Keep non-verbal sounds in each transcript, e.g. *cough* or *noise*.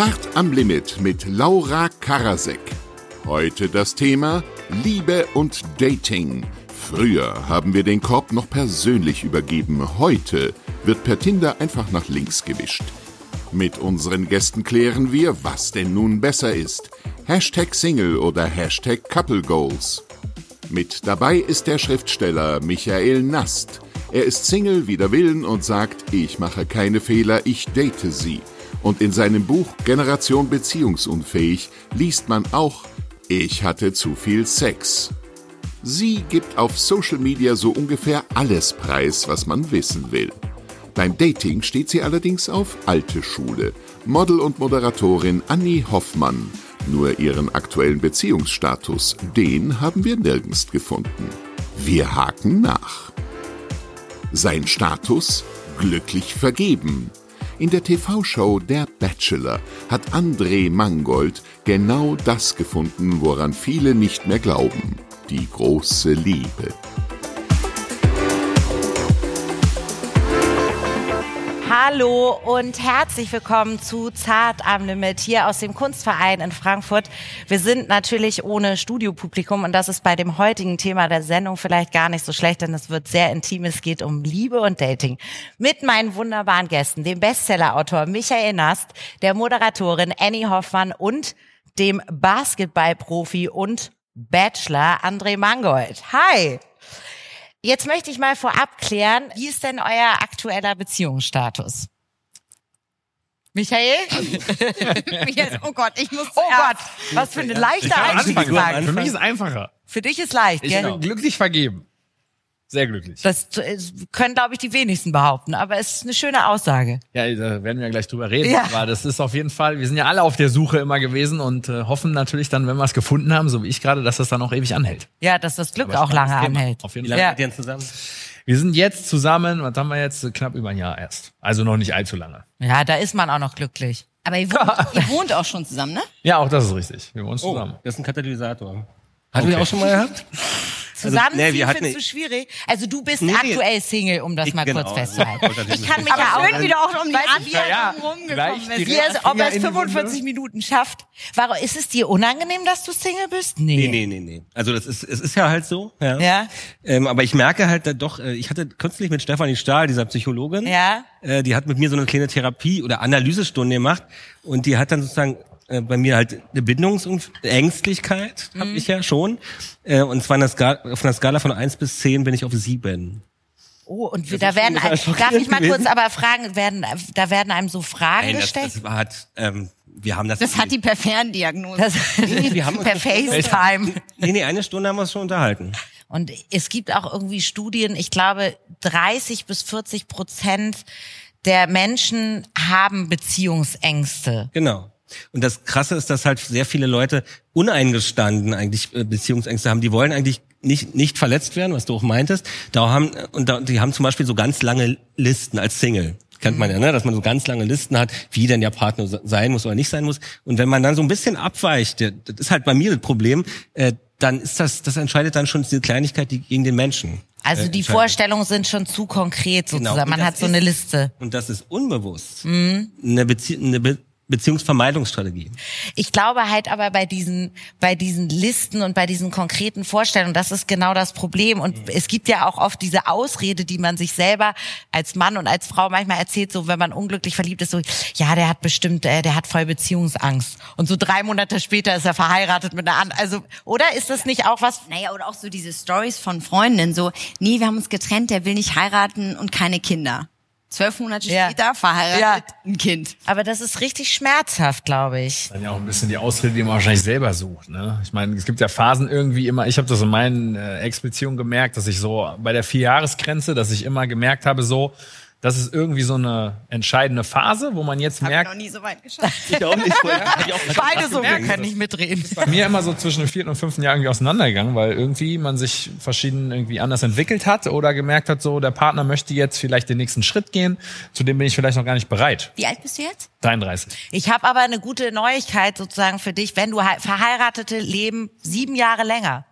Zart am Limit mit Laura Karasek. Heute das Thema Liebe und Dating. Früher haben wir den Korb noch persönlich übergeben. Heute wird per Tinder einfach nach links gewischt. Mit unseren Gästen klären wir, was denn nun besser ist. Hashtag Single oder Hashtag Couple Goals. Mit dabei ist der Schriftsteller Michael Nast. Er ist Single wider Willen und sagt, ich mache keine Fehler, ich date sie. Und in seinem Buch Generation Beziehungsunfähig liest man auch, ich hatte zu viel Sex. Sie gibt auf Social Media so ungefähr alles preis, was man wissen will. Beim Dating steht sie allerdings auf alte Schule. Model und Moderatorin Annie Hoffmann. Nur ihren aktuellen Beziehungsstatus, den haben wir nirgends gefunden. Wir haken nach. Sein Status? Glücklich vergeben. In der TV-Show Der Bachelor hat André Mangold genau das gefunden, woran viele nicht mehr glauben. Die große Liebe. Hallo und herzlich willkommen zu Zart am Limit hier aus dem Kunstverein in Frankfurt. Wir sind natürlich ohne Studiopublikum und das ist bei dem heutigen Thema der Sendung vielleicht gar nicht so schlecht, denn es wird sehr intim. Es geht um Liebe und Dating. Mit meinen wunderbaren Gästen, dem Bestsellerautor Michael Nast, der Moderatorin Annie Hoffmann und dem Basketballprofi und Bachelor André Mangold. Hi! Jetzt möchte ich mal vorab klären, wie ist denn euer aktueller Beziehungsstatus? Michael? oh Gott, ich muss Oh Gott, was für eine leichte Einstiegsfrage. Für mich ist einfacher. Für dich ist leicht, Ich gell? bin glücklich vergeben. Sehr glücklich. Das äh, können, glaube ich, die wenigsten behaupten, aber es ist eine schöne Aussage. Ja, da werden wir ja gleich drüber reden. Ja. Aber das ist auf jeden Fall, wir sind ja alle auf der Suche immer gewesen und äh, hoffen natürlich dann, wenn wir es gefunden haben, so wie ich gerade, dass das dann auch ewig anhält. Ja, dass das Glück Aber auch lange anhält. Auf jeden Wie Fall. lange Ja. ihr zusammen? Wir sind jetzt zusammen, was haben wir jetzt? Knapp über ein Jahr erst. Also noch nicht allzu lange. Ja, da ist man auch noch glücklich. Aber ihr wohnt, *laughs* ihr wohnt auch schon zusammen, ne? Ja, auch das ist richtig. Wir wohnen Oh, zusammen. das ist ein Katalysator. Hatten Okay. wir auch schon mal gehabt? *laughs* Zusammenziehen nee, wir hatten- findest du schwierig? Also du bist Nee, nee. aktuell Single, um das Ich- mal genau, kurz also, festzuhalten. Ich kann mich ja auch... schön, wie du auch um die Antwort ja, rumgekommen die Wie es, ob er es in die Wunde. 45 Minuten schafft. Warum, ist es dir unangenehm, dass du Single bist? Nee, nee, nee, nee. Also das ist, es ist ja halt so. Ja. Ja? Ähm, aber ich merke halt da doch, äh, ich hatte kürzlich mit Stefanie Stahl, dieser Psychologin, Ja? äh, die hat mit mir so eine kleine Therapie oder Analysestunde gemacht und die hat dann sozusagen äh, bei mir halt eine Bindungsängstlichkeit, habe ich ja schon. Äh, und zwar in der Skala, auf einer Skala von eins bis zehn bin ich auf sieben. Oh, und wir, Das da werden, darf ich mal kurz aber fragen, werden, da werden einem so Fragen Nein, das, gestellt? das hat, ähm, wir haben das. Das hat die per Ferndiagnose. Das, *laughs* wir haben per das- FaceTime. Nee, nee, eine Stunde haben wir uns schon unterhalten. Und es gibt auch irgendwie Studien, ich glaube, 30 bis 40 Prozent der Menschen haben Beziehungsängste. Genau. Und das Krasse ist, dass halt sehr viele Leute uneingestanden eigentlich äh, Beziehungsängste haben. Die wollen eigentlich nicht nicht verletzt werden, was du auch meintest. Da haben und da, die haben zum Beispiel so ganz lange Listen als Single. Kennt man ja, ne? dass man so ganz lange Listen hat, wie denn der Partner se- sein muss oder nicht sein muss. Und wenn man dann so ein bisschen abweicht, das ist halt bei mir das Problem, äh, dann ist das, das entscheidet dann schon diese Kleinigkeit die gegen den Menschen. Also äh, die. Vorstellungen sind schon zu konkret Genau. sozusagen. Und Man hat so ist- eine Liste. Und das ist unbewusst. Eine, Bezie eine Be Beziehungsvermeidungsstrategie. Ich glaube halt aber bei diesen, bei diesen Listen und bei diesen konkreten Vorstellungen, das ist genau das Problem. Und es gibt ja auch oft diese Ausrede, die man sich selber als Mann und als Frau manchmal erzählt, so wenn man unglücklich verliebt ist, so, ja, der hat bestimmt, äh, der hat voll Beziehungsangst. Und so drei Monate später ist er verheiratet mit einer anderen. Also, oder ist das nicht auch was? Naja, oder auch so diese Stories von Freundinnen, so, nee, wir haben uns getrennt, der will nicht heiraten und keine Kinder. Zwölf Monate Ja. später verheiratet, Ja. ein Kind. Aber das ist richtig schmerzhaft, glaube ich. Dann ja auch ein bisschen die Ausrede, die man wahrscheinlich selber sucht. Ne? Ich meine, es gibt ja Phasen irgendwie immer, ich habe das in meinen äh, Ex-Beziehungen gemerkt, dass ich so bei der Vierjahresgrenze, dass ich immer gemerkt habe, so, das ist irgendwie so eine entscheidende Phase, wo man jetzt Hab ich merkt, noch nie so weit geschafft. *laughs* Ich auch nicht. *laughs* Ich auch Beide so, wir können nicht mitreden. bei mir immer so zwischen dem vierten und fünften Jahr irgendwie auseinandergegangen, weil irgendwie man sich verschieden irgendwie anders entwickelt hat oder gemerkt hat, so der Partner möchte jetzt vielleicht den nächsten Schritt gehen, zu dem bin ich vielleicht noch gar nicht bereit. Wie alt bist du jetzt? 33. Ich habe aber eine gute Neuigkeit sozusagen für dich. Wenn du he- Verheiratete leben sieben Jahre länger.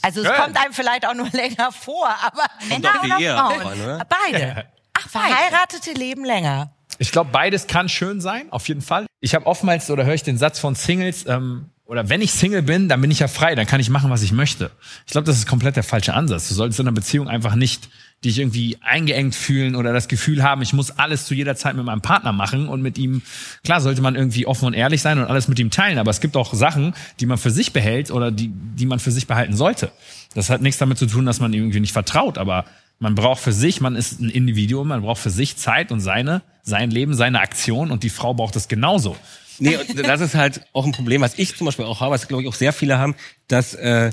Also es Schön. kommt einem vielleicht auch nur *laughs* länger vor, aber Männer oder Ehe Frauen? an, oder? Beide. Ach, Verheiratete leben länger. Ich glaube, beides kann schön sein, auf jeden Fall. Ich habe oftmals oder höre ich den Satz von Singles, ähm, oder wenn ich Single bin, dann bin ich ja frei, dann kann ich machen, was ich möchte. Ich glaube, das ist komplett der falsche Ansatz. Du solltest in einer Beziehung einfach nicht dich irgendwie eingeengt fühlen oder das Gefühl haben, ich muss alles zu jeder Zeit mit meinem Partner machen und mit ihm, klar sollte man irgendwie offen und ehrlich sein und alles mit ihm teilen, aber es gibt auch Sachen, die man für sich behält oder die, die man für sich behalten sollte. Das hat nichts damit zu tun, dass man ihm irgendwie nicht vertraut, aber man braucht für sich, man ist ein Individuum, man braucht für sich Zeit und seine, sein Leben, seine Aktion und die Frau braucht es genauso. Nee, das ist halt auch ein Problem, was ich zum Beispiel auch habe, was glaube ich auch sehr viele haben, dass äh,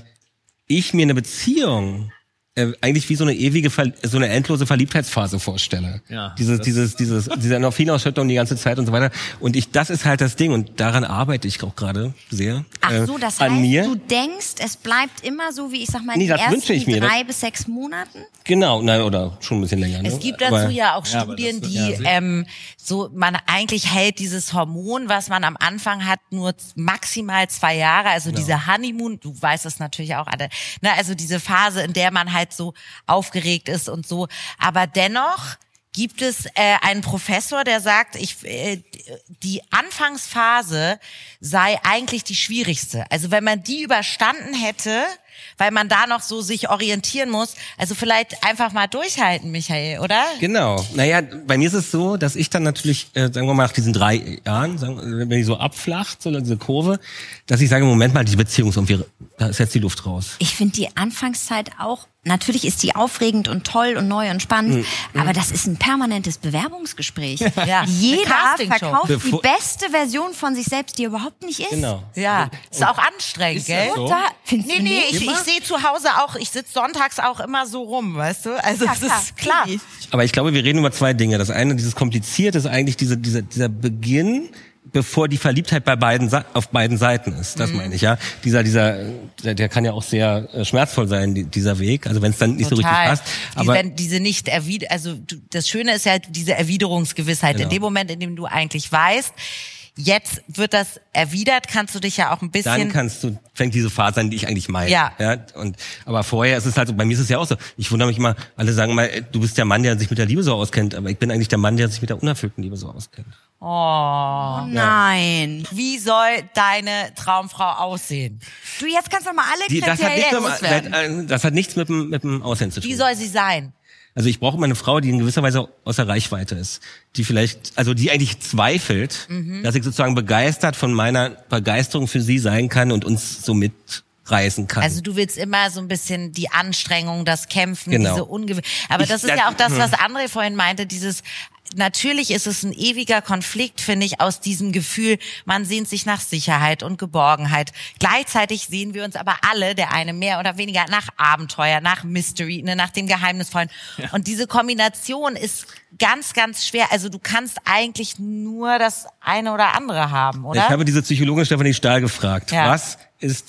ich mir eine Beziehung äh, eigentlich wie so eine ewige, Ver so eine endlose Verliebtheitsphase vorstelle. Ja, dieses, das- dieses, dieses, diese Endorphinausschüttung die ganze Zeit und so weiter. Und ich, das ist halt das Ding und daran arbeite ich auch gerade sehr. Ach äh, so, das an heißt, mir. du denkst, es bleibt immer so, wie ich sag mal, Nee, die das ersten wünsche ich mir. drei bis sechs Monaten? Genau, nein, oder schon ein bisschen länger. Ne? Es gibt dazu Aber- ja auch Ja, Studien, das- die ja, ähm, so man eigentlich hält dieses Hormon, was man am Anfang hat, nur maximal zwei Jahre. Also diese Honeymoon, du weißt es natürlich auch alle. Ne, also diese Phase, in der man halt so aufgeregt ist und so. Aber dennoch gibt es äh, einen Professor, der sagt, ich, äh, die Anfangsphase sei eigentlich die schwierigste. Also wenn man die überstanden hätte, weil man da noch so sich orientieren muss, also vielleicht einfach mal durchhalten, Michael, oder? Genau. Naja, bei mir ist es so, dass ich dann natürlich, äh, sagen wir mal, nach diesen drei Jahren, sagen, wenn die so abflacht, so diese Kurve, dass ich sage, Moment mal, die Beziehung ist irgendwie, da ist jetzt die Luft raus. Ich finde die Anfangszeit auch, natürlich ist die aufregend und toll und neu und spannend, Mhm. aber das ist ein permanentes Bewerbungsgespräch. *laughs* Ja, Jeder verkauft Bevor- die beste Version von sich selbst, die er überhaupt nicht ist. Genau. Ja, ist auch anstrengend, gell? so? Nee, nee, ich, ich sehe zu Hause auch, ich sitze sonntags auch immer so rum, weißt du? Also Ja, es ist klar. Aber ich glaube, wir reden über zwei Dinge. Das eine, dieses Komplizierte, ist eigentlich diese, dieser, dieser Beginn, bevor die Verliebtheit bei beiden auf beiden Seiten ist. Das meine ich, ja. Dieser, dieser, der, kann ja auch sehr äh, schmerzvoll sein, die, dieser Weg. Also wenn es dann nicht so richtig Total. passt. Die, Aber wenn diese nicht erwider, also du, das Schöne ist ja diese Erwiderungsgewissheit. In Genau. dem Moment, in dem du eigentlich weißt, jetzt wird das erwidert, kannst du dich ja auch ein bisschen. dann kannst du, fängt diese Phase an, die ich eigentlich meine. Ja. ja. Und, aber vorher ist es halt so, bei mir ist es ja auch so. Ich wundere mich immer, alle sagen mal, äh, du bist der Mann, der sich mit der Liebe so auskennt, aber ich bin eigentlich der Mann, der sich mit der unerfüllten Liebe so auskennt. oh. Nein. Wie soll deine Traumfrau aussehen? Du, jetzt kannst du mal alle Die, das, hat nichts mit, dem- das hat nichts mit dem, mit dem Aussehen zu tun. Wie soll sie sein? Also ich brauche immer eine Frau, die in gewisser Weise außer Reichweite ist, die vielleicht, also die eigentlich zweifelt, Mhm. dass ich sozusagen begeistert von meiner Begeisterung für sie sein kann und uns so mitreißen kann. Also du willst immer so ein bisschen die Anstrengung, das Kämpfen, Genau. diese Ungew Aber Ich- das ist das- ja auch das, hm. was André vorhin meinte, dieses Natürlich ist es ein ewiger Konflikt, finde ich, aus diesem Gefühl, man sehnt sich nach Sicherheit und Geborgenheit. Gleichzeitig sehen wir uns aber alle, der eine mehr oder weniger, nach Abenteuer, nach Mystery, ne, nach dem Geheimnisvollen. Und diese Kombination ist ganz, ganz schwer. Also du kannst eigentlich nur das eine oder andere haben, oder? Ich habe diese Psychologin Stefanie Stahl gefragt, Ja. was ist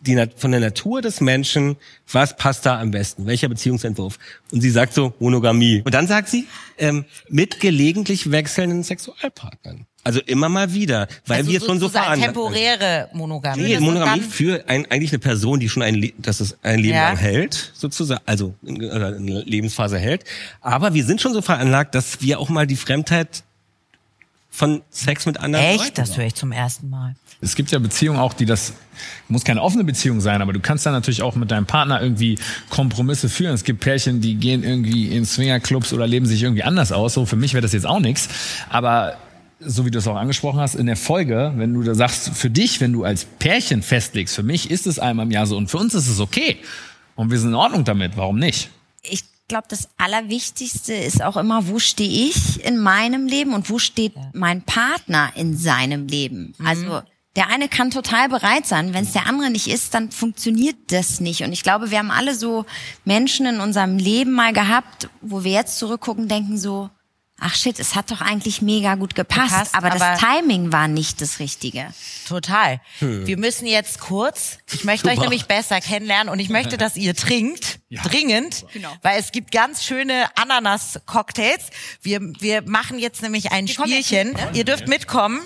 die, von der Natur des Menschen, was passt da am besten? Welcher Beziehungsentwurf? Und sie sagt so, Monogamie. Und dann sagt sie, ähm, mit gelegentlich wechselnden Sexualpartnern. Also immer mal wieder, weil also wir schon so veranlagt temporäre Monogamie. Nee, Monogamie für ein, eigentlich eine Person, die schon ein, Le dass es ein Leben Ja. lang hält, sozusagen, also oder eine Lebensphase hält. Aber wir sind schon so veranlagt, dass wir auch mal die Fremdheit von Sex mit anderen Leuten Echt? Das höre ich zum ersten Mal. Es gibt ja Beziehungen auch, die das muss keine offene Beziehung sein, aber du kannst dann natürlich auch mit deinem Partner irgendwie Kompromisse führen. Es gibt Pärchen, die gehen irgendwie in Swingerclubs oder leben sich irgendwie anders aus. So für mich wäre das jetzt auch nichts, aber so wie du es auch angesprochen hast, in der Folge, wenn du da sagst, für dich, wenn du als Pärchen festlegst, für mich ist es einmal im Jahr so und für uns ist es okay und wir sind in Ordnung damit, warum nicht? ich glaube, das Allerwichtigste ist auch immer, wo stehe ich in meinem Leben und wo steht mein Partner in seinem Leben. Also der eine kann total bereit sein, wenn es der andere nicht ist, dann funktioniert das nicht. Und ich glaube, wir haben alle so Menschen in unserem Leben mal gehabt, wo wir jetzt zurückgucken, denken so, ach shit, es hat doch eigentlich mega gut gepasst, Gepasst, aber, aber- das Timing war nicht das Richtige. Total. Wir müssen jetzt kurz, ich möchte euch Super. nämlich besser kennenlernen und ich möchte, dass ihr trinkt, dringend, weil es gibt ganz schöne Ananas-Cocktails. Wir, wir machen jetzt nämlich ein jetzt Spielchen. mit, ne? Ihr dürft mitkommen.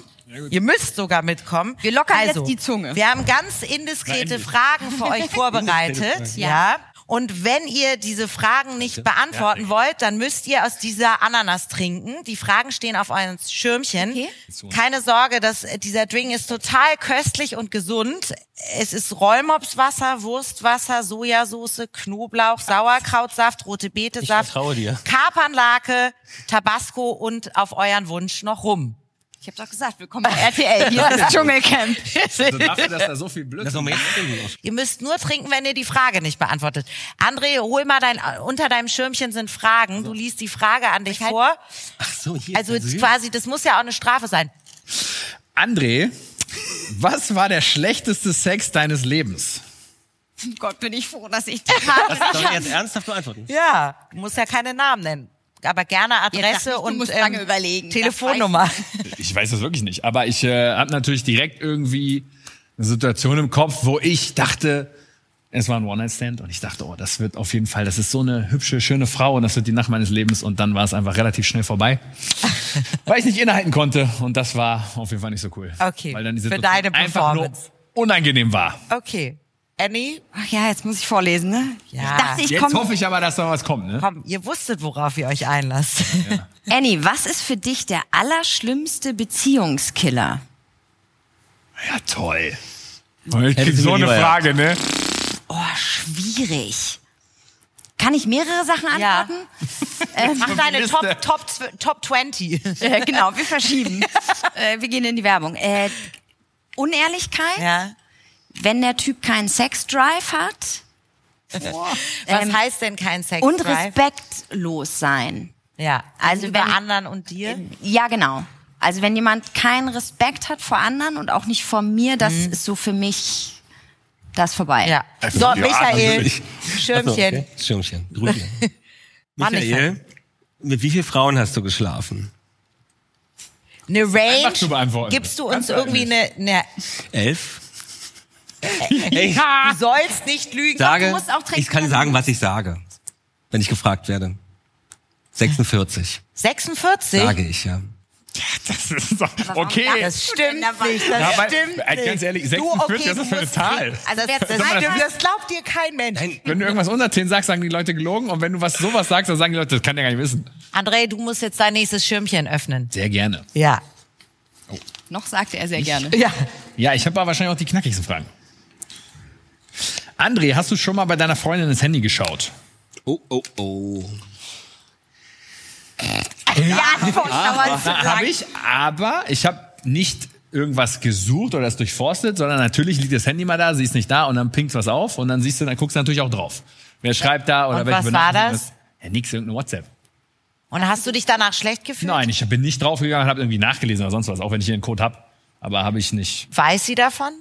Ihr müsst sogar mitkommen. Wir lockern also, jetzt die Zunge. Wir haben ganz indiskrete Fragen für euch *laughs* vorbereitet, ja. Und wenn ihr diese Fragen nicht beantworten wollt, dann müsst ihr aus dieser Ananas trinken. Die Fragen stehen auf eurem Schirmchen. Okay. Keine Sorge, dass dieser Drink ist total köstlich und gesund. Es ist Rollmopswasser, Wurstwasser, Sojasauce, Knoblauch, Sauerkrautsaft, rote Betesaft, vertraue dir. Kapernlake, Tabasco und auf euren Wunsch noch rum. Ich habe doch gesagt, willkommen bei RTL. Hier ist das *laughs* Dschungelcamp. Also dafür, dass da so viel Blödsinn Das trinken. Ihr müsst nur trinken, wenn ihr die Frage nicht beantwortet. André, hol mal dein, unter deinem Schirmchen sind Fragen. Du liest die Frage an dich vor. Ach so, hier. Also hier. quasi, das muss ja auch eine Strafe sein. André, was war der schlechteste Sex deines Lebens? Gott, bin ich froh, dass ich die Das soll ich jetzt ernsthaft beantworten. Ja, du musst ja keine Namen nennen. Aber gerne Adresse ich, und ähm, lange überlegen. Das Telefonnummer. Ich *laughs* weiß das wirklich nicht, aber ich äh, habe natürlich direkt irgendwie eine Situation im Kopf, wo ich dachte, es war ein One-Night-Stand und ich dachte, oh, das wird auf jeden Fall, das ist so eine hübsche, schöne Frau und das wird die Nacht meines Lebens und dann war es einfach relativ schnell vorbei, *laughs* weil ich nicht innehalten konnte und das war auf jeden Fall nicht so cool. Okay, Weil dann die für Situation deine einfach nur Performance. unangenehm war. Okay. Annie, Ach ja, jetzt muss ich vorlesen, ne? Ja. Ich dachte, ich Jetzt komme. hoffe ich aber, dass da was kommt, ne? komm, ihr wusstet, worauf ihr euch einlasst. *laughs* Annie, was ist für dich der allerschlimmste Beziehungskiller? Ja, toll. Ich krieg so eine lieber, ja. Frage, ne? Oh, schwierig. Kann ich mehrere Sachen Ja. antworten? *laughs* Mach deine. Top, Top, Top 20. *laughs* Äh, genau, wir verschieben. äh, wir gehen in die Werbung. Äh, Unehrlichkeit, Ja. Wenn der Typ keinen Sexdrive hat Was Ähm, heißt denn kein Sex? und respektlos sein. Ja. Also Also über wenn- anderen und dir? Ja, genau. Also wenn jemand keinen Respekt hat vor anderen und auch nicht vor mir, das ist so für mich das vorbei. Ja. Ja, So, Michael, natürlich. Schirmchen. Okay. Schirmchen. *laughs* Ich Michael, mit wie vielen Frauen hast du geschlafen? Eine Range. Einfach zu beantworten. Gibst du uns Ganz irgendwie eine, eine Elf? Ey, du sollst nicht lügen. sage, musst auch trinken, ich kann sagen, du was ich sage, wenn ich gefragt werde. 46, 46? sage ich, ja. Das ist doch, okay. Das stimmt nicht. Das Ja, aber, stimmt äh, nicht. ganz ehrlich, Du, 46, okay, was ist du das für eine Zahl? Also das, das, das stimmt, das glaubt dir kein Mensch. Wenn du irgendwas unter 10 sagst, sagen die Leute gelogen. Und wenn du was sowas sagst, dann sagen die Leute, das kann der gar nicht wissen. André, du musst jetzt dein nächstes Schirmchen öffnen. Sehr gerne. Ja. Noch sagte er sehr gerne. Ja. Ja, ich habe aber wahrscheinlich auch die knackigsten Fragen. André, hast du schon mal bei deiner Freundin ins Handy geschaut? Oh, oh, oh. Ja, lang. habe ich, aber ich habe nicht irgendwas gesucht oder es durchforstet, sondern natürlich liegt das Handy mal da, sie ist nicht da und dann pinkt was auf und dann siehst du, dann guckst du natürlich auch drauf. Wer schreibt da oder Und welche was war das? Ja, nix, irgendeine WhatsApp. Und hast du dich danach schlecht gefühlt? Nein, ich bin nicht draufgegangen und habe irgendwie nachgelesen oder sonst was, auch wenn ich hier einen Code hab. Aber habe ich nicht. Weiß sie davon,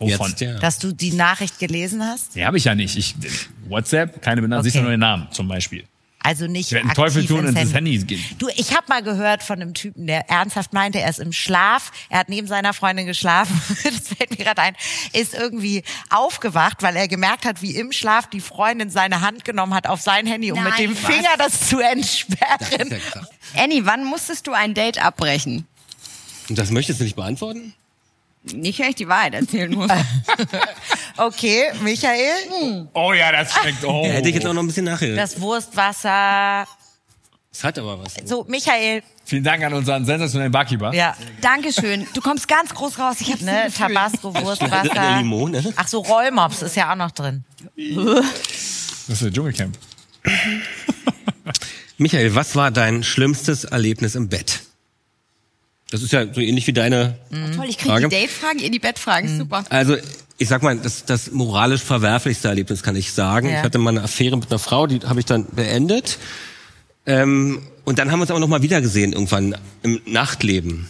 Wovon? Jetzt, ja. dass du die Nachricht gelesen hast? Nee, habe ich ja nicht. Ich, WhatsApp, keine Benachrichtigung, siehst du Okay. nur den Namen zum Beispiel. Also nicht Ich werde einen aktiv Teufel tun ins und ins Handy gehen. Du, ich habe mal gehört von einem Typen, der ernsthaft meinte, er ist im Schlaf, er hat neben seiner Freundin geschlafen, *laughs* das fällt mir gerade ein, ist irgendwie aufgewacht, weil er gemerkt hat, wie im Schlaf die Freundin seine Hand genommen hat auf sein Handy, um mit Nein, dem was? Finger das zu entsperren. Das ist ja krass. Annie, wann musstest du ein Date abbrechen? Und das möchtest du nicht beantworten? Nicht, wenn ich die Wahrheit erzählen muss. *laughs* Okay, Michael, Oh ja, das schmeckt. Oh. Da hätte ich jetzt auch noch ein bisschen nachher. Das, Wurstwasser. hat aber was. So, Michael, Vielen Dank an unseren sensationellen Barkeeper. ja, Dankeschön. Du kommst ganz groß raus. Ich hab's ne, Tabasco, Wurstwasser. Limone. Ach so, Rollmops ist ja auch noch drin. Das ist der Dschungelcamp. Michael, was war dein schlimmstes Erlebnis im Bett? Das ist ja so ähnlich wie deine. Toll, ich krieg Frage? die Date-Fragen, ihr die Bettfragen. Super. Also, ich sag mal, das, das moralisch verwerflichste Erlebnis kann ich sagen. Ja. Ich hatte mal eine Affäre mit einer Frau, die habe ich dann beendet. Ähm, und dann haben wir uns aber noch mal wieder gesehen irgendwann im Nachtleben.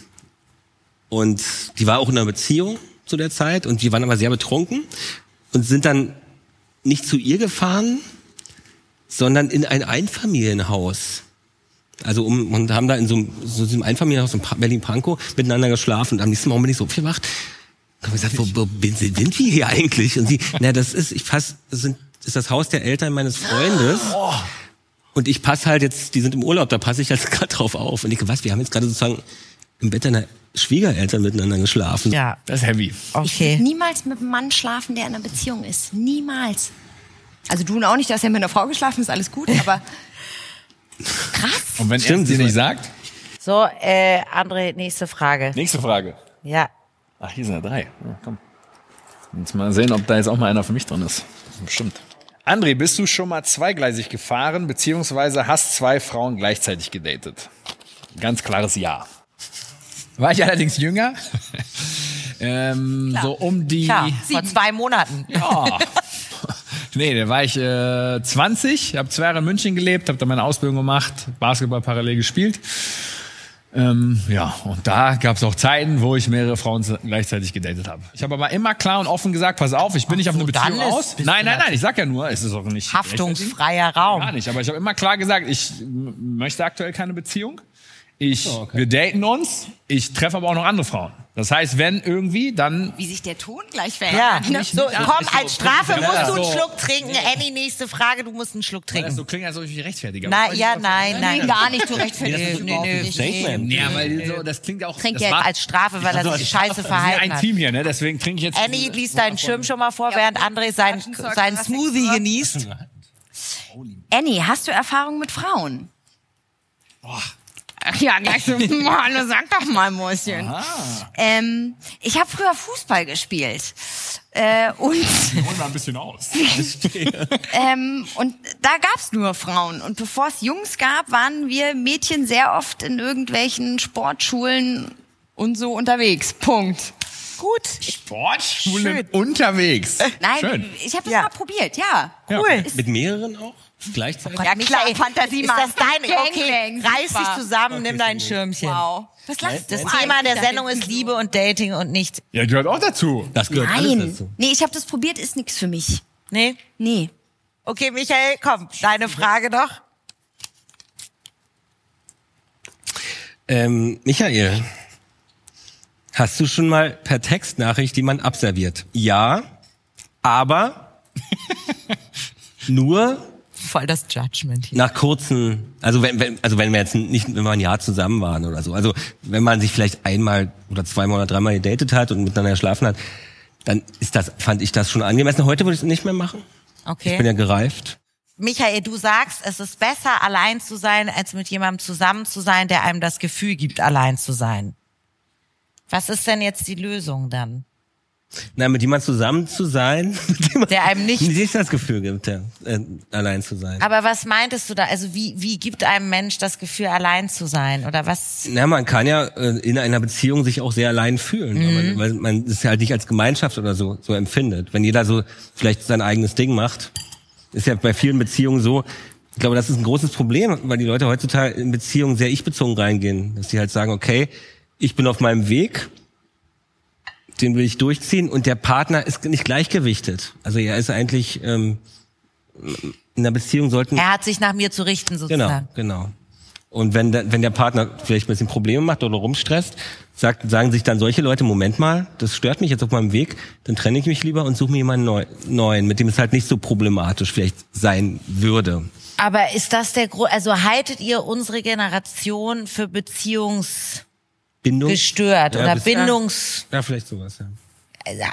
Und die war auch in einer Beziehung zu der Zeit und die waren aber sehr betrunken und sind dann nicht zu ihr gefahren, sondern in ein Einfamilienhaus. Also um, und haben da in so einem, so einem Einfamilienhaus in Pa- Berlin-Pankow miteinander geschlafen. Und am nächsten Morgen bin ich so aufgewacht. Und hab gesagt, wo, wo bin- sind wir hier eigentlich? Und sie, na, das ist, ich pass, das sind, das ist das Haus der Eltern meines Freundes. Und ich passe halt jetzt, die sind im Urlaub, da passe ich jetzt *laughs* gerade drauf auf. Und ich, was, wir haben jetzt gerade sozusagen im Bett deiner Schwiegereltern miteinander geschlafen. Ja, Das ist heavy. Ich okay. will niemals mit einem Mann schlafen, der in einer Beziehung ist. Niemals. Also du auch nicht, hast ja mit einer Frau geschlafen, ist alles gut, aber. *laughs* Und wenn er Stimmt, es dir das nicht sagt? So, äh, André, nächste Frage. Nächste Frage. Ja. Ach, hier sind ja drei. Ja, komm. Jetzt mal sehen, ob da jetzt auch mal einer für mich drin ist. Bestimmt. André, bist du schon mal zweigleisig gefahren, beziehungsweise hast zwei Frauen gleichzeitig gedatet? Ganz klares Ja. War ich allerdings jünger? *laughs* ähm, so um die. Klar, vor zwei Monaten. Ja. Nee, da war ich äh, 20, habe zwei Jahre in München gelebt, habe da meine Ausbildung gemacht, Basketball parallel gespielt. Ähm, ja, und da gab es auch Zeiten, wo ich mehrere Frauen gleichzeitig gedatet habe. Ich habe aber immer klar und offen gesagt, pass auf, ich bin nicht auf eine so, dann Beziehung aus. Nein, nein, nein, ich sag ja nur, es ist auch nicht Haftungsfreier Gar Raum. nicht, aber ich habe immer klar gesagt, ich möchte aktuell keine Beziehung. Ich, Oh, okay. wir daten uns, ich treffe aber auch noch andere Frauen. Das heißt, wenn irgendwie, dann Wie sich der Ton gleich Ja, verändert. ne? so, komm, als Strafe musst du einen so. Schluck trinken. Annie, nächste Frage, du musst einen Schluck das trinken. so klingt, als ob ich mich rechtfertige. Na, ja, nein, Nein, nein. gar nicht, du rechtfertigst Nee, nee, nicht. Statement. Ja, weil so, das klingt auch. Trink das jetzt Als Strafe, weil er sich scheiße wir sind verhalten ein hat. Team hier, ne? Deswegen trinke ich jetzt. Annie liest deinen Schirm schon mal vor, während André sein, Flaschenzeug, sein was Smoothie genießt. *laughs* Annie, hast du Erfahrung mit Frauen? Ach ja, gleich so, *laughs* Mann, sag doch mal, Mäuschen. Ähm, ich habe früher Fußball gespielt. Äh, und, *laughs* Hol mal ein bisschen aus. *laughs* ähm, und da gab's nur Frauen. Und bevor es Jungs gab, waren wir Mädchen sehr oft in irgendwelchen Sportschulen und so unterwegs. Punkt. Gut. Sportschulen unterwegs. Nein, Schön. ich habe das Ja. mal probiert, ja. Cool. Mit mehreren auch? Gleichzeitig? Ja, klar, Fantasie Ist mal. das dein? Okay, reiß dich zusammen, nimm dein Schirmchen. Wow. Was lachst Das Thema der? Sendung ist Liebe und Dating und nichts. Ja, gehört auch dazu. Das gehört alles Nein. dazu. Nee, ich habe das probiert, ist nix für mich. Nee? Nee. Okay, Michael, komm, deine Frage doch. Ähm, Michael, hast du schon mal per Textnachricht jemand abserviert? Ja, aber *laughs* nur Voll das Judgment hier. nach kurzen, also wenn, wenn, also wenn wir jetzt nicht, wenn wir ein Jahr zusammen waren oder so, also wenn man sich vielleicht einmal oder zweimal oder dreimal gedatet hat und miteinander geschlafen hat, dann ist das, fand ich das schon angemessen. Heute würde ich es nicht mehr machen. Ich bin ja Okay. gereift. Michael, du sagst, es ist besser, allein zu sein, als mit jemandem zusammen zu sein, der einem das Gefühl gibt, allein zu sein. Was ist denn jetzt die Lösung dann? Na, mit jemand zusammen zu sein, *laughs* Der einem nicht- nicht das Gefühl gibt, ja, äh, allein zu sein. Aber was meintest du da? Also wie, wie gibt einem Mensch das Gefühl, allein zu sein? Oder was? Na, man kann ja äh, in einer Beziehung sich auch sehr allein fühlen, Mhm. weil, weil man es halt nicht als Gemeinschaft oder so so empfindet. Wenn jeder so vielleicht sein eigenes Ding macht, ist ja bei vielen Beziehungen so. Ich glaube, das ist ein großes Problem, weil die Leute heutzutage in Beziehungen sehr ich-bezogen reingehen, dass sie halt sagen, okay, ich bin auf meinem Weg, den will ich durchziehen und der Partner ist nicht gleichgewichtet. Also er ist eigentlich ähm, in der Beziehung sollten Er hat sich nach mir zu richten Genau, sozusagen. genau. Und wenn der, wenn der Partner vielleicht ein bisschen Probleme macht oder rumstresst, sagt, sagen sich dann solche Leute, Moment mal, das stört mich jetzt auf meinem Weg, dann trenne ich mich lieber und suche mir jemanden neu, neuen, mit dem es halt nicht so problematisch vielleicht sein würde. Aber ist das der Grund? Also haltet ihr unsere Generation für beziehungsgestört Bindung? oder bis- Bindungs? Ja, vielleicht sowas, ja.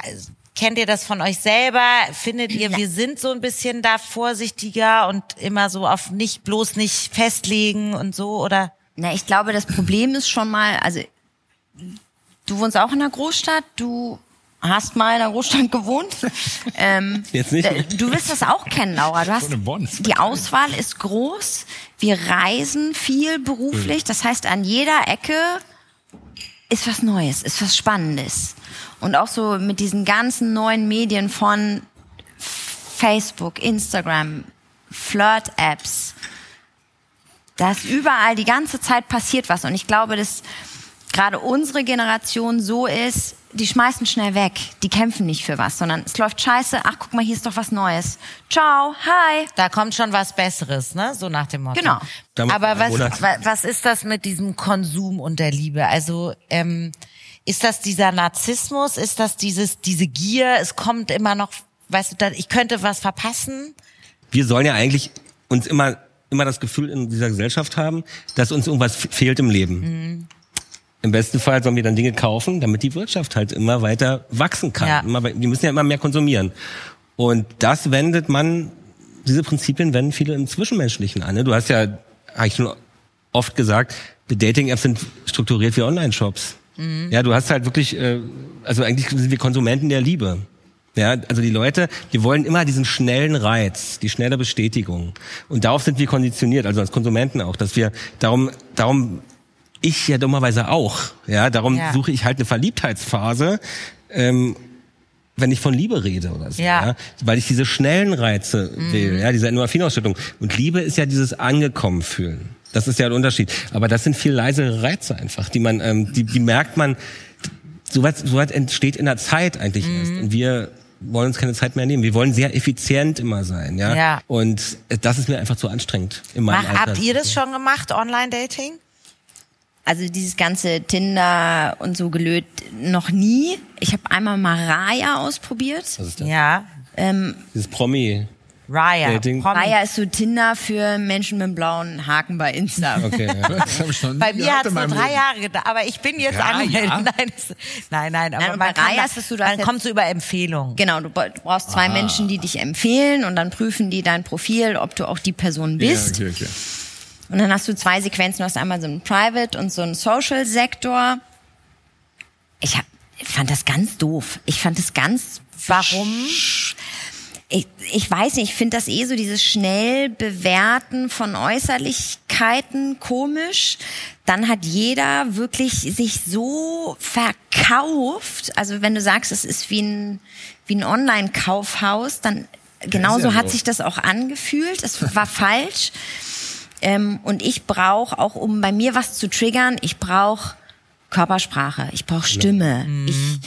Also, kennt ihr das von euch selber? Findet ihr, wir sind so ein bisschen da vorsichtiger und immer so auf nicht bloß nicht festlegen und so oder? Na, ich glaube, das Problem ist schon mal, also du wohnst auch in einer Großstadt, du hast mal in einer Großstadt gewohnt. *laughs* ähm, Jetzt nicht mehr. äh, Du wirst das auch kennen, Laura. Du hast die Auswahl ist groß. Wir reisen viel beruflich. Das heißt, an jeder Ecke ist was Neues, ist was Spannendes. Und auch so mit diesen ganzen neuen Medien von Facebook, Instagram, Flirt-Apps. Da ist überall die ganze Zeit passiert was. Und ich glaube, dass gerade unsere Generation so ist, die schmeißen schnell weg. Die kämpfen nicht für was, sondern es läuft scheiße. Ach, guck mal, hier ist doch was Neues. Ciao, hi. Da kommt schon was Besseres, ne? So nach dem Motto. Genau. Aber was, was ist das mit diesem Konsum und der Liebe? Also ähm, ist das dieser Narzissmus? Ist das dieses diese Gier? Es kommt immer noch, weißt du, da, ich könnte was verpassen. Wir sollen ja eigentlich uns immer, immer das Gefühl in dieser Gesellschaft haben, dass uns irgendwas fehlt im Leben. Mhm. Im besten Fall sollen wir dann Dinge kaufen, damit die Wirtschaft halt immer weiter wachsen kann. Ja. Immer, wir müssen ja immer mehr konsumieren. Und das wendet man diese Prinzipien wenden viele im Zwischenmenschlichen an. Ne? Du hast ja eigentlich schon oft gesagt, die Dating-Apps sind strukturiert wie Online-Shops. Mhm. Ja, du hast halt wirklich, äh, also eigentlich sind wir Konsumenten der Liebe. Ja, also die Leute, die wollen immer diesen schnellen Reiz, die schnelle Bestätigung. Und darauf sind wir konditioniert, also als Konsumenten auch, dass wir darum, darum ich ja dummerweise auch. Ja, darum ja. suche ich halt eine Verliebtheitsphase, ähm, wenn ich von Liebe rede oder so, ja. ja weil ich diese schnellen Reize mhm. will, ja, diese Endorphinausschüttung. Und Liebe ist ja dieses angekommen fühlen. Das ist ja der Unterschied. Aber das sind viel leisere Reize einfach, die man, ähm, die, die merkt man. Soweit so weit entsteht in der Zeit eigentlich mhm. erst. Und wir wollen uns keine Zeit mehr nehmen. Wir wollen sehr effizient immer sein, ja. ja. Und das ist mir einfach zu anstrengend in meinem Mach, Habt ihr das schon gemacht, Online-Dating? Also dieses ganze Tinder und so gelöt noch nie. Ich habe einmal Maraya ausprobiert. Was ist das? Ja. Ähm, dieses Promi. Raya. Dating. Raya ist so Tinder für Menschen mit einem blauen Haken bei Insta. *laughs* Okay. das hab ich schon bei mir hat es nur drei Jahre gedauert, aber ich bin jetzt angemeldet. *laughs* Nein, nein, nein. Aber nein, bei Raya ist es so, dann kommst du über Empfehlungen. Genau, du brauchst zwei ah. Menschen, die dich empfehlen und dann prüfen die dein Profil, ob du auch die Person bist. Ja, okay, okay. Und dann hast du zwei Sequenzen. Du hast einmal so einen Private und so einen Social-Sektor. Ich hab, fand das ganz doof. Ich fand das ganz... Warum? Ich, ich weiß nicht, ich finde das eh so dieses schnell Bewerten von Äußerlichkeiten komisch. Dann hat jeder wirklich sich so verkauft. Also wenn du sagst, es ist wie ein, wie ein Online-Kaufhaus, dann genauso ja hat sich das auch angefühlt. Es war falsch. Ähm, und ich brauche auch, um bei mir was zu triggern, ich brauche Körpersprache, ich brauche Stimme, mhm. ich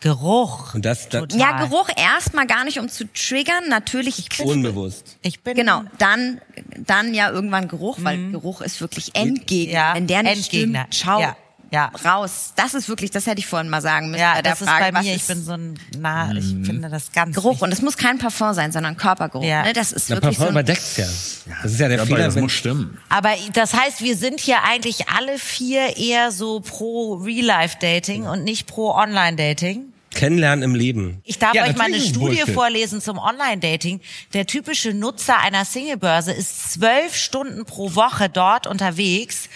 Geruch. Und das, das ja, Geruch erstmal gar nicht, um zu triggern. Natürlich. Ich bin, unbewusst. Ich bin genau. Dann, dann ja irgendwann Geruch, weil mhm. Geruch ist wirklich Endgegner. Ja, Wenn der nicht Endgegner. stimmt, schau. Ja ja. raus. Das ist wirklich, das hätte ich vorhin mal sagen müssen. Ja, bei das Frage, ist bei mir. Ich bin so ein, na, ich mhm. finde das ganz Geruch wichtig. und es muss kein Parfum sein, sondern Körpergeruch. Ja. Ne? Das ist Na, wirklich Parfum so überdeckt ja. Das ist ja der ja, Fehler. Das muss stimmen. Aber das heißt, wir sind hier eigentlich alle vier eher so pro Real-Life-Dating und nicht pro Online-Dating. Kennenlernen im Leben. Ich darf ja, euch mal eine Studie Bullshit. vorlesen zum Online-Dating. Der typische Nutzer einer Singlebörse ist zwölf Stunden pro Woche dort unterwegs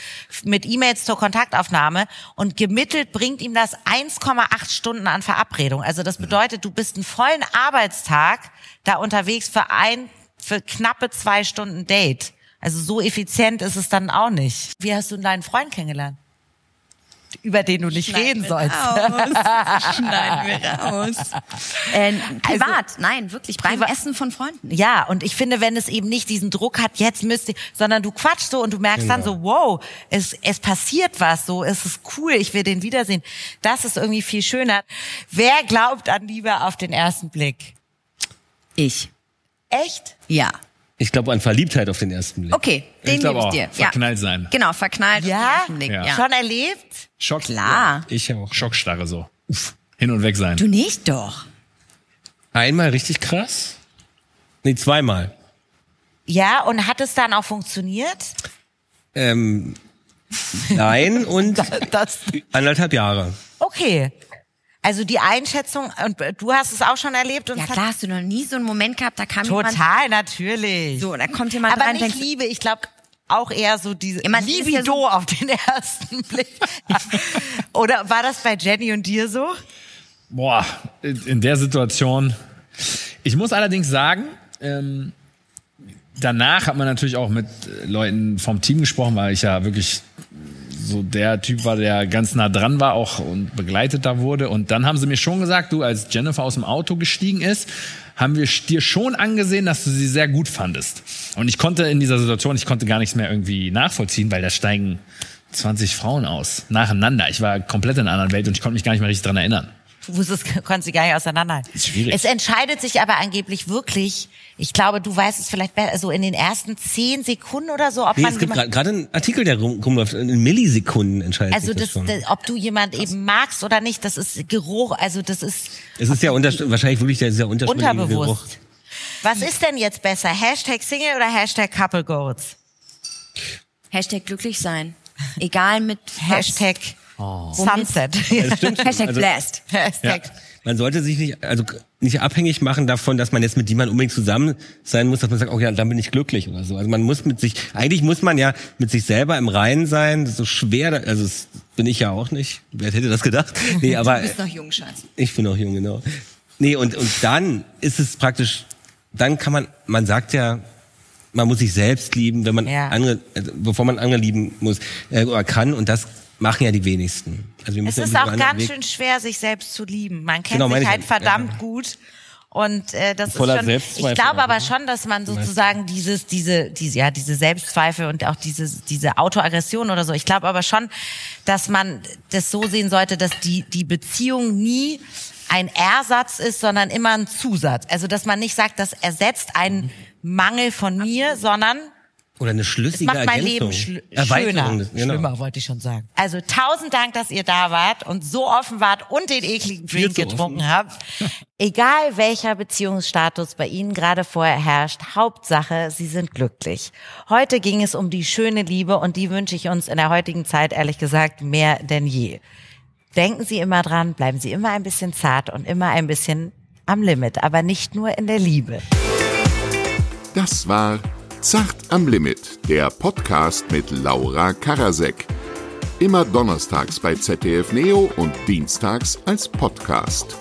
mit E-Mails zur Kontaktaufnahme und gemittelt bringt ihm das 1,8 Stunden an Verabredung. Also das bedeutet, du bist einen vollen Arbeitstag da unterwegs für ein, für knappe zwei Stunden Date. Also so effizient ist es dann auch nicht. Wie hast du deinen Freund kennengelernt? Über den du nicht Schneiden reden sollst. Raus. *laughs* Schneiden wir raus. Äh, privat, also, nein, wirklich beim privat. Essen von Freunden. Ja, und ich finde, wenn es eben nicht diesen Druck hat, jetzt müsste, sondern du quatschst so und du merkst genau. dann so, wow, es, es passiert was, so, es ist cool, ich will den wiedersehen. Das ist irgendwie viel schöner. Wer glaubt an Liebe auf den ersten Blick? Ich. Echt? Ja. Ich glaube an Verliebtheit auf den ersten Blick. Okay, den gebe ich dir. Verknallt ja. sein. Genau, verknallt ja? auf den ersten Blick. Ja. Schon erlebt? Schock. Klar. Ja, ich auch. Schockstarre so. Uff. Hin und weg sein. Du nicht doch. Einmal richtig krass? Nee, zweimal. Ja, und hat es dann auch funktioniert? Ähm, nein und *laughs* das, anderthalb Jahre. Okay. Also die Einschätzung, und du hast es auch schon erlebt. Und ja klar, hast du noch nie so einen Moment gehabt, da kam Total, jemand... Total, natürlich. So, da kommt jemand Aber rein nicht denkt, Liebe, ich glaube auch eher so diese Jemand Libido ja so auf den *laughs* ersten Blick. Oder war das bei Jenny und dir so? Boah, in der Situation. Ich muss allerdings sagen, ähm, danach hat man natürlich auch mit Leuten vom Team gesprochen, weil ich ja wirklich so der Typ war, der ganz nah dran war auch und begleitet da wurde. Und dann haben sie mir schon gesagt, du, als Jennifer aus dem Auto gestiegen ist, haben wir dir schon angesehen, dass du sie sehr gut fandest. Und ich konnte in dieser Situation, ich konnte gar nichts mehr irgendwie nachvollziehen, weil da steigen 20 Frauen aus, nacheinander. Ich war komplett in einer anderen Welt und ich konnte mich gar nicht mehr richtig dran erinnern. Du wusstest, konntest sie gar nicht auseinanderhalten. Ist schwierig. Es entscheidet sich aber angeblich wirklich, ich glaube, du weißt es vielleicht besser, so in den ersten zehn Sekunden oder so, ob nee, man. Es gibt gerade einen Artikel, der rumläuft, in Millisekunden entscheidet also sich das, das, das ob du jemand eben magst oder nicht, das ist Geruch, also das ist. Es ist ja unter, wahrscheinlich wirklich der, dieser unterschwellige Geruch. Was ist denn jetzt besser? Hashtag Single oder Hashtag Couple Goals? Hashtag glücklich sein. Egal mit *laughs* Hashtag Sunset. Das stimmt schon. *laughs* Hashtag Also- blessed. Hashtag. Man sollte sich nicht, also nicht abhängig machen davon, dass man jetzt mit jemandem unbedingt zusammen sein muss, dass man sagt, oh ja, dann bin ich glücklich oder so. Also man muss mit sich, eigentlich muss man ja mit sich selber im Reinen sein. Das ist so schwer, also das bin ich ja auch nicht. Wer hätte das gedacht? *laughs* Nee, aber Du bist noch jung, Schatz. ich bin auch jung, genau. Nee, und, und dann ist es praktisch, dann kann man, man sagt ja, man muss sich selbst lieben, wenn man Ja. andere, also bevor man andere lieben muss äh, oder kann. Und das machen ja die wenigsten. Also wir Es ist auch ganz Weg- schön schwer, sich selbst zu lieben. Man kennt Genau, sich ich halt ja. verdammt gut. Und äh, das Voller ist schon, ich glaube aber ne? schon, dass man sozusagen dieses, diese, diese, ja, diese Selbstzweifel und auch diese, diese Autoaggression oder so. Ich glaube aber schon, dass man das so sehen sollte, dass die, die Beziehung nie ein Ersatz ist, sondern immer ein Zusatz. Also, dass man nicht sagt, das ersetzt einen Mangel von mir, sondern Oder eine schlüssige macht mein Ergänzung. Leben schl schöner. des- genau. Schlimmer, wollte ich schon sagen. Also tausend Dank, dass ihr da wart und so offen wart und den ekligen Drink getrunken offen. habt. Egal welcher Beziehungsstatus bei Ihnen gerade vorher herrscht, Hauptsache, Sie sind glücklich. Heute ging es um die schöne Liebe und die wünsche ich uns in der heutigen Zeit ehrlich gesagt mehr denn je. Denken Sie immer dran, bleiben Sie immer ein bisschen zart und immer ein bisschen am Limit, aber nicht nur in der Liebe. Das war Zart am Limit, der Podcast mit Laura Karasek. Immer donnerstags bei ZDF Neo und dienstags als Podcast.